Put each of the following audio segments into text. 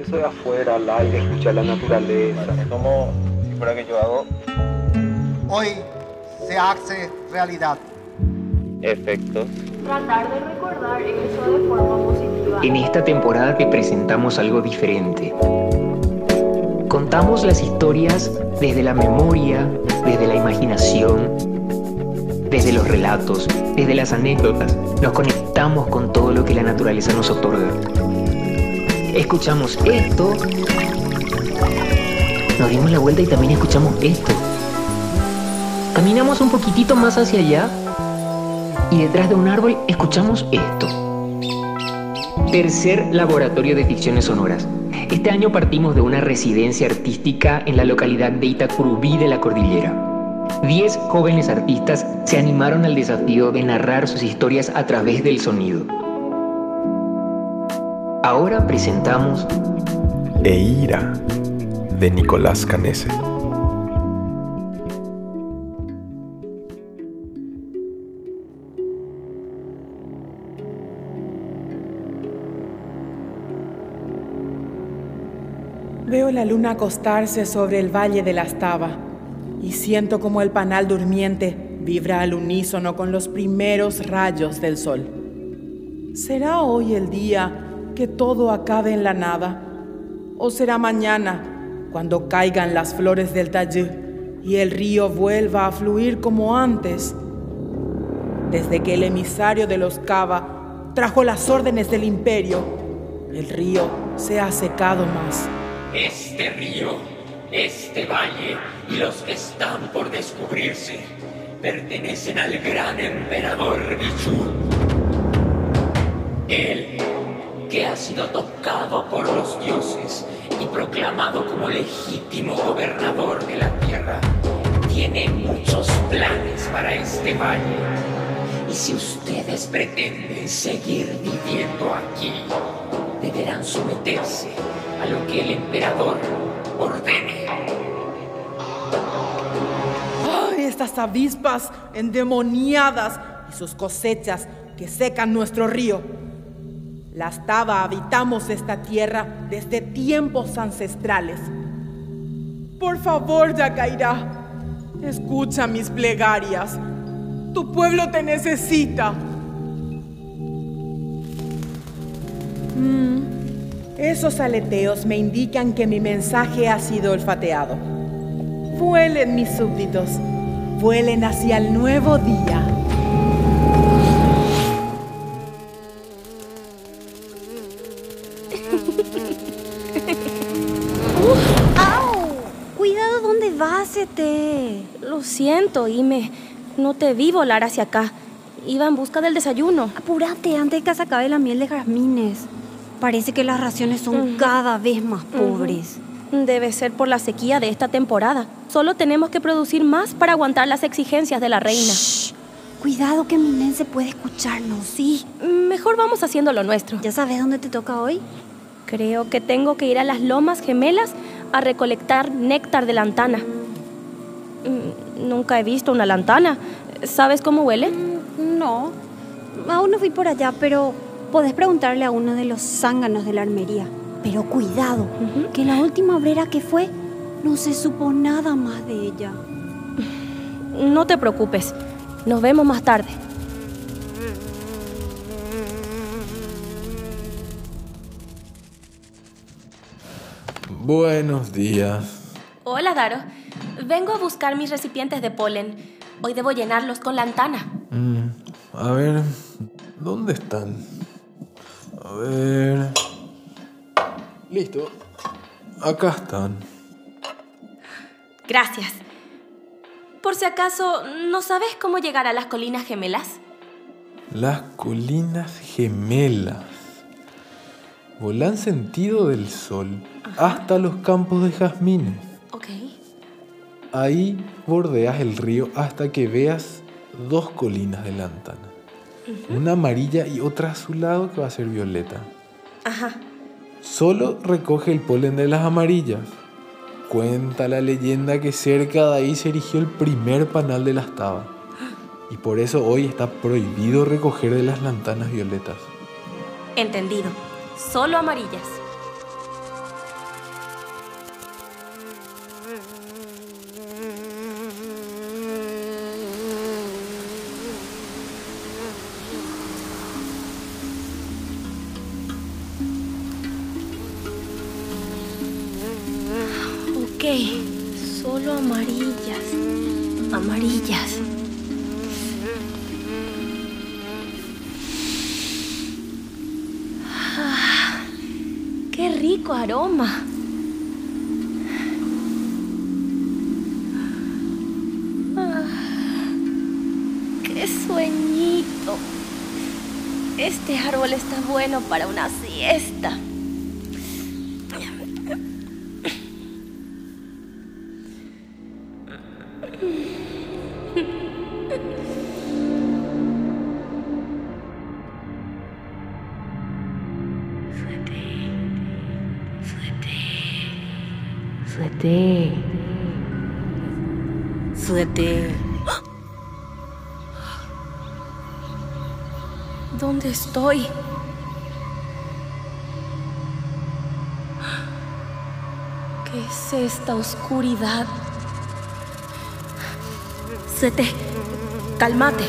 Eso de afuera, al aire, escuchar la naturaleza. Es como si fuera que yo hago Hoy se hace realidad. efectos. Tratar de recordar eso de forma positiva. En esta temporada te presentamos algo diferente. Contamos las historias desde la memoria, desde la imaginación, desde los relatos, desde las anécdotas. Nos conectamos con todo lo que la naturaleza nos otorga. Escuchamos esto, nos dimos la vuelta y también escuchamos esto. Caminamos un poquitito más hacia allá y detrás de un árbol escuchamos esto. Tercer laboratorio de ficciones sonoras. Este año partimos de una residencia artística en la localidad de Itacurubí de la Cordillera. Diez jóvenes artistas se animaron al desafío de narrar sus historias a través del sonido. Ahora presentamos Eira, de Nicolás Canese. Veo la luna acostarse sobre el valle de la Estaba y siento como el panal durmiente vibra al unísono con los primeros rayos del sol. ¿Será hoy el día que todo acabe en la nada? ¿O será mañana cuando caigan las flores del tallé y el río vuelva a fluir como antes? Desde que el emisario de los Cava trajo las órdenes del imperio, el río se ha secado más. Este río, este valle y los que están por descubrirse pertenecen al gran emperador Bichu. Él, que ha sido tocado por los dioses y proclamado como legítimo gobernador de la tierra, tiene muchos planes para este valle. Y si ustedes pretenden seguir viviendo aquí, deberán someterse a lo que el emperador ordene. ¡Ay, estas avispas endemoniadas y sus cosechas que secan nuestro río! Las Taba habitamos esta tierra desde tiempos ancestrales. Por favor, Yacairá, escucha mis plegarias. Tu pueblo te necesita. Mm, Esos aleteos me indican que mi mensaje ha sido olfateado. Vuelen mis súbditos, vuelen hacia el nuevo día. Ete. Lo siento, Ime. No te vi volar hacia acá. Iba en busca del desayuno. Apúrate antes de que se acabe la miel de jazmines. Parece que las raciones son Ujú. cada vez más pobres. Debe ser por la sequía de esta temporada. Solo tenemos que producir más para aguantar las exigencias de la reina. Shh. Cuidado que Minense puede escucharnos. Sí. Mejor vamos haciendo lo nuestro. ¿Ya sabes dónde te toca hoy? Creo que tengo que ir a las lomas gemelas a recolectar néctar de lantana. Mm, Nunca he visto una lantana. ¿Sabes cómo huele? Mm, No. Aún no fui por allá, pero podés preguntarle a uno de los zánganos de la armería. Pero cuidado, que la última obrera que fue no se supo nada más de ella. No te preocupes. Nos vemos más tarde. Buenos días. Hola, Daro. Vengo a buscar mis recipientes de polen. Hoy debo llenarlos con lantana. Mm, a ver, ¿dónde están? A ver. Listo. Acá están. Gracias. Por si acaso, ¿no sabes cómo llegar a las colinas gemelas? Las colinas gemelas. Volan sentido del sol hasta los campos de jazmines. Ok. Ahí bordeas el río hasta que veas dos colinas de lantana. Una amarilla y otra azulado que va a ser violeta. Ajá. Solo recoge el polen de las amarillas. Cuenta la leyenda que cerca de ahí se erigió el primer panal de las tabas. Y por eso hoy está prohibido recoger de las lantanas violetas. Entendido. Solo amarillas. Sueñito! Este árbol está bueno para una siesta. ¿Dónde estoy? ¿Qué es esta oscuridad? Sete, cálmate,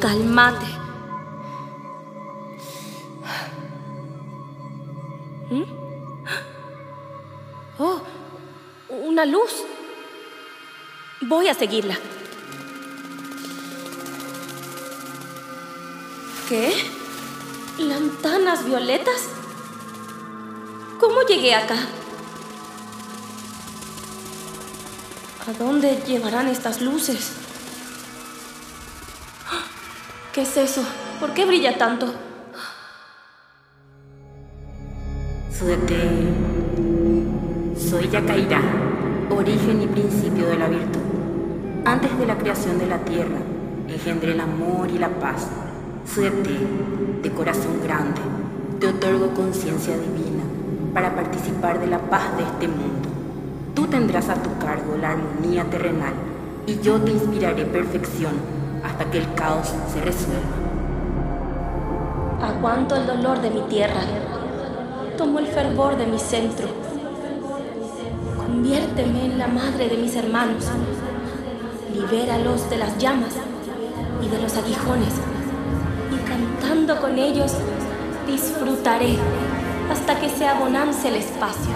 cálmate. ¿Mm? Oh, una luz. Voy a seguirla. ¿Qué? ¿Lantanas violetas? ¿Cómo llegué acá? ¿A dónde llevarán estas luces? ¿Qué es eso? ¿Por qué brilla tanto? Suete. Soy Yacairá, origen y principio de la virtud. Antes de la creación de la tierra, engendré el amor y la paz. Suete, de corazón grande, te otorgo conciencia divina para participar de la paz de este mundo. Tú tendrás a tu cargo la armonía terrenal y yo te inspiraré perfección hasta que el caos se resuelva. Aguanto el dolor de mi tierra. Tomo el fervor de mi centro. Conviérteme en la madre de mis hermanos. Libéralos de las llamas y de los aguijones. Con ellos, disfrutaré hasta que se abonance el espacio.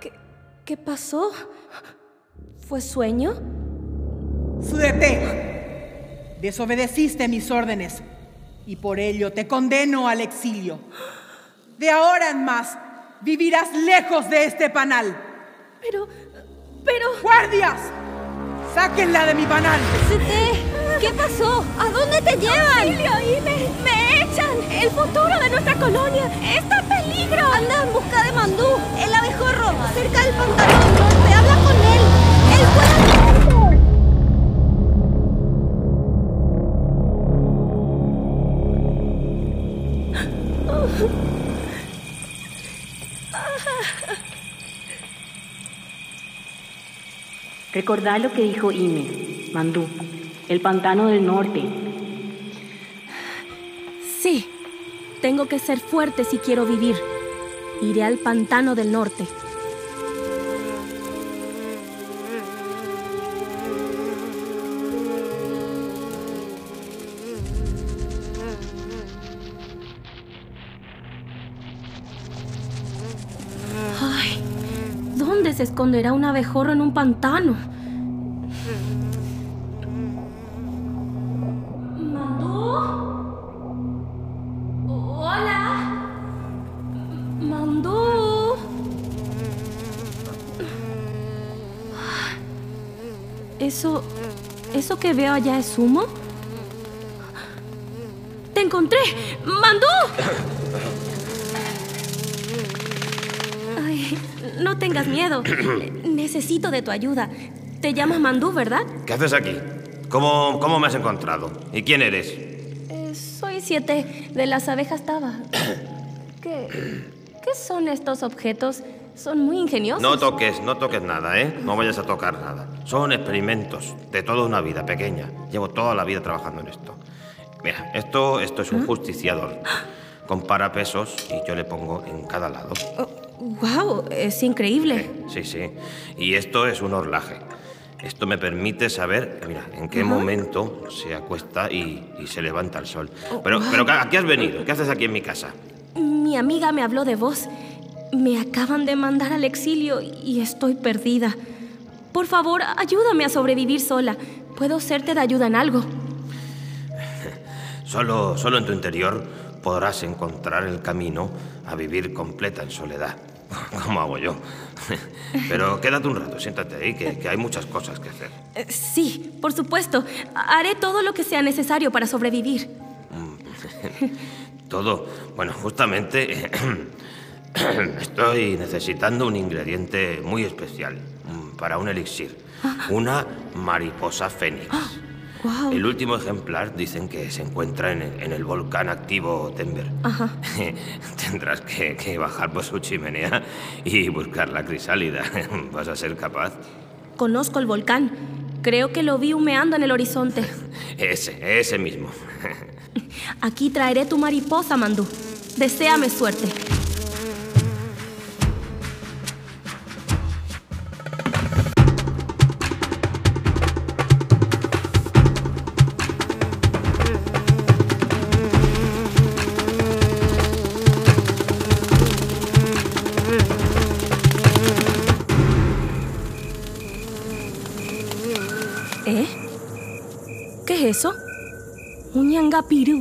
¿Qué, qué pasó? ¿Fue sueño? Suete, desobedeciste mis órdenes y por ello te condeno al exilio. De ahora en más, vivirás lejos de este panal. Pero, pero... ¡Guardias! ¡Sáquenla de mi panal! Suete, ¿qué pasó? ¿A dónde te llevan? ¡Auxilio! ¡Y me, echan! ¡El futuro de nuestra colonia está en peligro! Anda en busca de Mandú, el abejorro, cerca del norte. Recordá lo que dijo Ime, Mandú, el pantano del norte. Sí, tengo que ser fuerte si quiero vivir. Iré al pantano del norte. Ay, ¿dónde se esconderá un abejorro en un pantano? Eso. ¿Eso que veo allá es humo? ¡Te encontré! ¡Mandú! Ay, no tengas miedo. Necesito de tu ayuda. Te llamas Mandú, ¿verdad? ¿Qué haces aquí? ¿Cómo, cómo me has encontrado? ¿Y quién eres? Eh, soy siete de las abejas Taba. ¿Qué, ¿Qué son estos objetos? Son muy ingeniosos. No toques, no toques nada, ¿eh? No vayas a tocar nada. Son experimentos de toda una vida pequeña. Llevo toda la vida trabajando en esto. Mira, esto, esto es un justiciador. Compara pesos y yo le pongo en cada lado. ¡Wow! Es increíble. Sí, sí. Y esto es un horlaje. Esto me permite saber, mira, en qué Ajá. momento se acuesta y, y se levanta el sol. Oh, Pero, wow. pero ¿a qué has venido? ¿Qué haces aquí en mi casa? Mi amiga me habló de vos. Me acaban de mandar al exilio y estoy perdida. Por favor, ayúdame a sobrevivir sola. ¿Puedo serte de ayuda en algo? Solo, solo en tu interior podrás encontrar el camino a vivir completa en soledad, como hago yo. Pero quédate un rato, siéntate ahí, que, que hay muchas cosas que hacer. Eh, Sí, por supuesto. Haré todo lo que sea necesario para sobrevivir. Todo, bueno, justamente estoy necesitando un ingrediente muy especial mm, para un elixir. Una mariposa fénix. Wow. El último ejemplar dicen que se encuentra en el, en el volcán activo Tember. Ajá. Tendrás que, que bajar por su chimenea y buscar la crisálida. ¿Vas a ser capaz? Conozco el volcán. Creo que lo vi humeando en el horizonte. Ese, ese mismo. Aquí traeré tu mariposa, Mandú. Deséame suerte.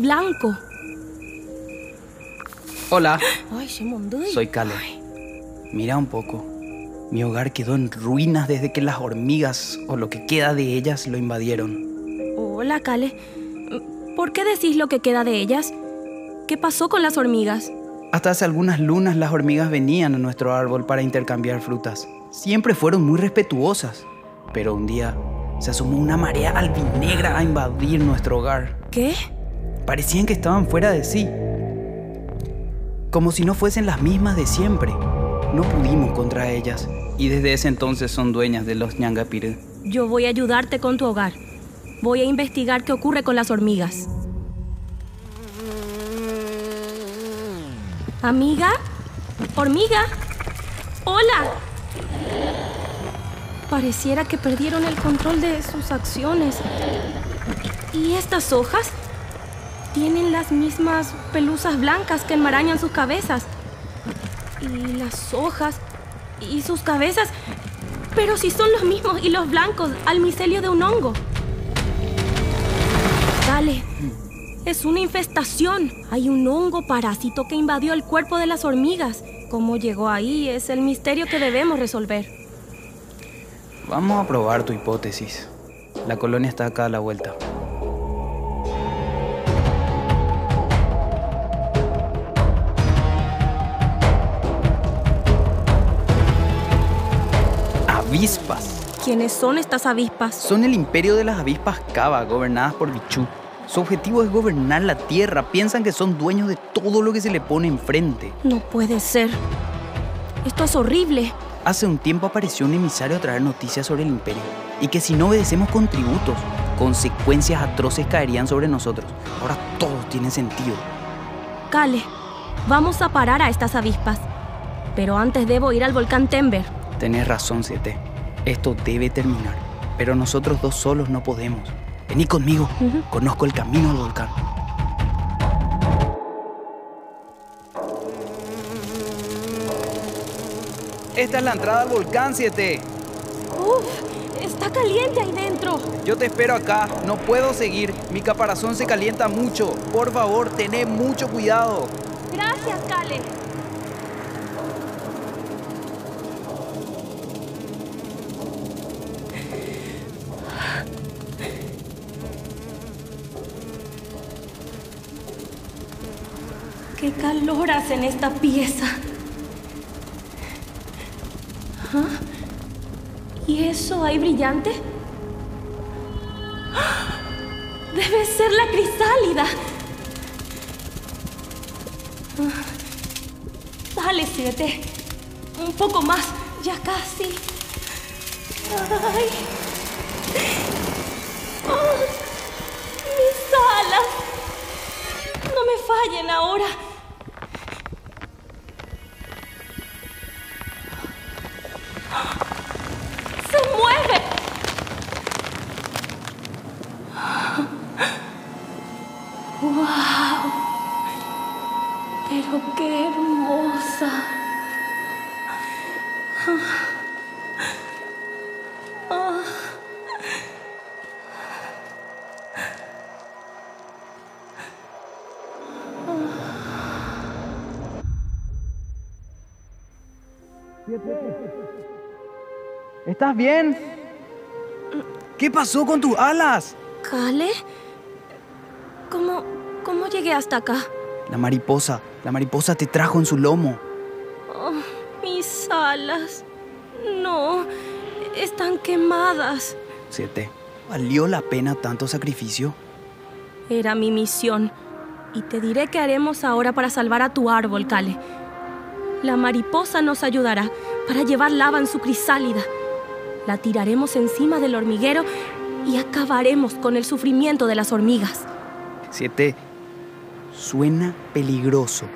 Blanco. Hola, soy Kale. Mira un poco. Mi hogar quedó en ruinas desde que las hormigas, o lo que queda de ellas, lo invadieron. Hola, Kale. ¿Por qué decís lo que queda de ellas? ¿Qué pasó con las hormigas? Hasta hace algunas lunas las hormigas venían a nuestro árbol para intercambiar frutas. Siempre fueron muy respetuosas. Pero un día se asomó una marea albinegra a invadir nuestro hogar. ¿Qué? Parecían que estaban fuera de sí. Como si no fuesen las mismas de siempre. No pudimos contra ellas. Y desde ese entonces son dueñas de los ñangapirú. Yo voy a ayudarte con tu hogar. Voy a investigar qué ocurre con las hormigas. Amiga, hormiga, hola. Pareciera que perdieron el control de sus acciones. ¿Y estas hojas? Tienen las mismas pelusas blancas que enmarañan sus cabezas. Y las hojas y sus cabezas. Pero si son los mismos y los blancos al micelio de un hongo. Dale. Es una infestación. Hay un hongo parásito que invadió el cuerpo de las hormigas. ¿Cómo llegó ahí? Es el misterio que debemos resolver. Vamos a probar tu hipótesis. La colonia está acá a la vuelta. Avispas. ¿Quiénes son estas avispas? Son el imperio de las avispas Kaba, gobernadas por Bichú. Su objetivo es gobernar la tierra. Piensan que son dueños de todo lo que se le pone enfrente. No puede ser. Esto es horrible. Hace un tiempo apareció un emisario a traer noticias sobre el imperio y que si no obedecemos con tributos, consecuencias atroces caerían sobre nosotros. Ahora todo tiene sentido. Kale, vamos a parar a estas avispas. Pero antes debo ir al volcán Tember. Tenés razón, Siete. Esto debe terminar. Pero nosotros dos solos no podemos. Vení conmigo. Conozco el camino al volcán. Esta es la entrada al volcán, Siete. Uf, está caliente ahí dentro. Yo te espero acá. No puedo seguir. Mi caparazón se calienta mucho. Por favor, tené mucho cuidado. Gracias, Kale. ¡Qué calor hace en esta pieza! ¿Ah? ¿Y eso ahí brillante? ¡Ah! Debe ser la crisálida. Ah. Dale, siete. Un poco más. Ya casi. Ay. Mis alas. No me fallen ahora. ¿Estás bien? ¿Qué pasó con tus alas? ¿Cale? ¿Cómo, ¿Cómo llegué hasta acá? La mariposa, la mariposa te trajo en su lomo. Oh, mis alas. No, están quemadas. Siete. ¿Valió la pena tanto sacrificio? Era mi misión. Y te diré qué haremos ahora para salvar a tu árbol, Cale. La mariposa nos ayudará para llevar lava en su crisálida. La tiraremos encima del hormiguero y acabaremos con el sufrimiento de las hormigas. Siete. Suena peligroso,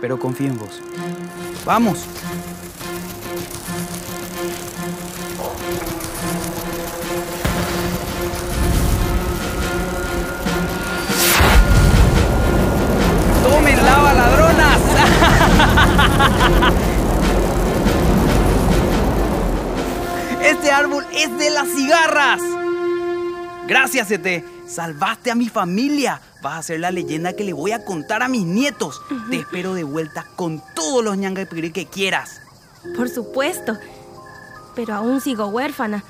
pero confío en vos. ¡Vamos! Este árbol es de las cigarras. Gracias, Ete. Salvaste a mi familia. Vas a ser la leyenda que le voy a contar a mis nietos. Te espero de vuelta con todos los ñangapiri que quieras. Por supuesto. Pero aún sigo huérfana.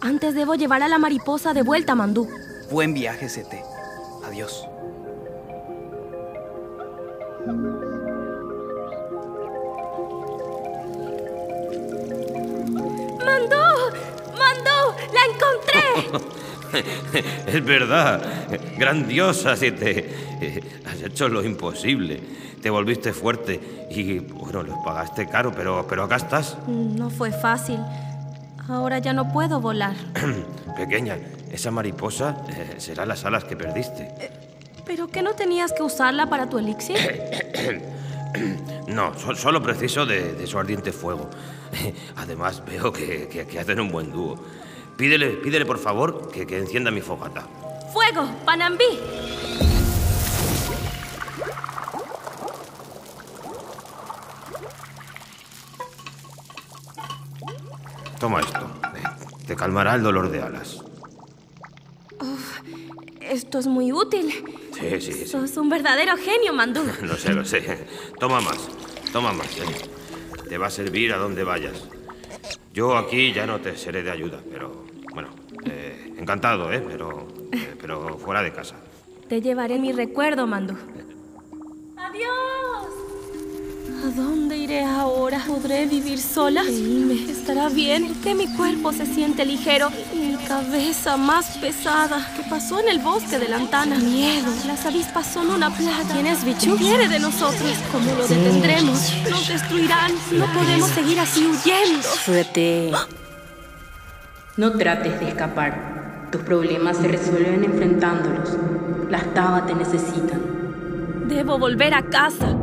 Antes debo llevar a la mariposa de vuelta a Mandú. Buen viaje, Sete. Adiós. ¡Mandú! ¡Mandú! ¡La encontré! es verdad. Grandiosa, Siete. Has hecho lo imposible. Te volviste fuerte y, bueno, los pagaste caro, pero, pero acá estás. No fue fácil. Ahora ya no puedo volar. Pequeña, esa mariposa eh, será las alas que perdiste. ¿Pero qué no tenías que usarla para tu elixir? no, so- solo preciso de, de su ardiente fuego. Además, veo que, que- que hacen un buen dúo. Pídele, pídele por favor, que, que encienda mi fogata. ¡Fuego! ¡Panambí! Toma esto. eh, Te calmará el dolor de alas. Uf, esto es muy útil. Sí, sí, sí. Sos un verdadero genio, Mandú. Lo sé, lo sé. Toma más, toma más. eh. Te va a servir a donde vayas. Yo aquí ya no te seré de ayuda, pero bueno, eh, encantado, ¿eh? Pero, eh, pero fuera de casa. Te llevaré mi recuerdo, Mandú. ¡Adiós! ¿A dónde iré ahora? ¿Podré vivir sola? Dime, ¿estará bien? ¿Por qué mi cuerpo se siente ligero y mi cabeza más pesada? ¿Qué pasó en el bosque de Lantana? Miedo. Las avispas son una plaga. ¿Quién es Bichu? ¿Qué quiere de nosotros? ¿Cómo lo detendremos? Nos destruirán. No podemos seguir así huyendo. Suerte. No trates de escapar. Tus problemas se resuelven enfrentándolos. Las tabas te necesitan. Debo volver a casa.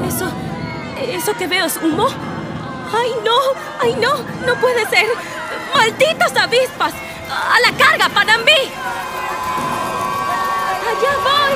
Eso. ¿Eso que veo es humo? ¡Ay, no! ¡Ay, no! ¡No puede ser! ¡Malditas avispas! ¡A la carga, Panambí! ¡Allá voy!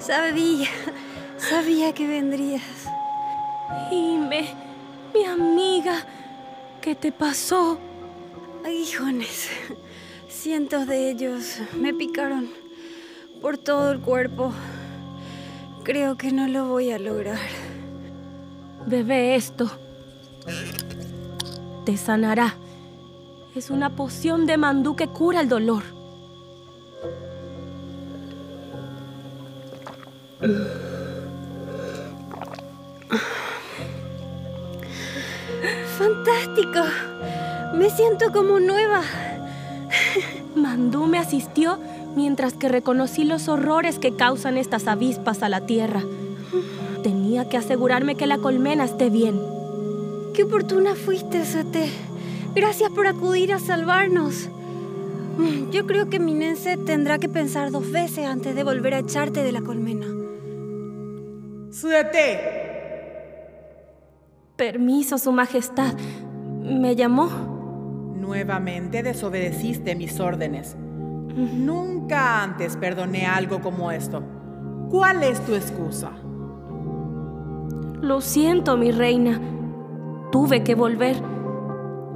Sabía, sabía que vendrías. Ime, mi amiga, ¿qué te pasó? Aguijones. Cientos de ellos me picaron por todo el cuerpo. Creo que no lo voy a lograr. Bebe esto. Te sanará. Es una poción de mandú que cura el dolor. ¡Fantástico! Me siento como nueva. Mandú me asistió mientras que reconocí los horrores que causan estas avispas a la tierra. Tenía que asegurarme que la colmena esté bien. Qué oportuna fuiste, Sete. Gracias por acudir a salvarnos. Yo creo que Minense tendrá que pensar dos veces antes de volver a echarte de la colmena. ¡Sudete! Permiso, Su Majestad. ¿Me llamó? Nuevamente desobedeciste mis órdenes. Nunca antes perdoné algo como esto. ¿Cuál es tu excusa? Lo siento, mi reina. Tuve que volver.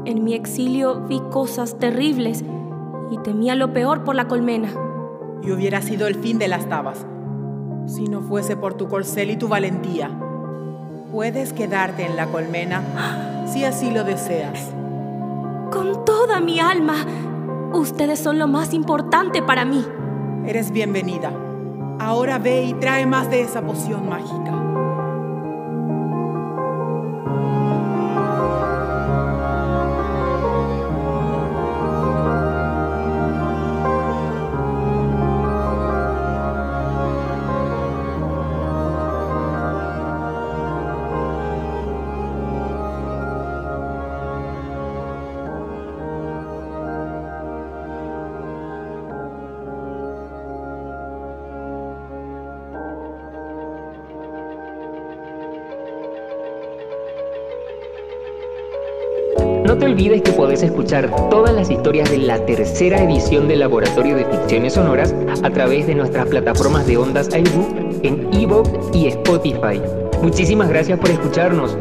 En mi exilio vi cosas terribles y temía lo peor por la colmena. Y hubiera sido el fin de las tabas, si no fuese por tu corcel y tu valentía. Puedes quedarte en la colmena si así lo deseas. Con toda mi alma. Ustedes son lo más importante para mí. Eres bienvenida. Ahora ve y trae más de esa poción mágica. No te olvides que podés escuchar todas las historias de la tercera edición del Laboratorio de Ficciones Sonoras a través de nuestras plataformas de ondas iBook en Evox y Spotify. Muchísimas gracias por escucharnos.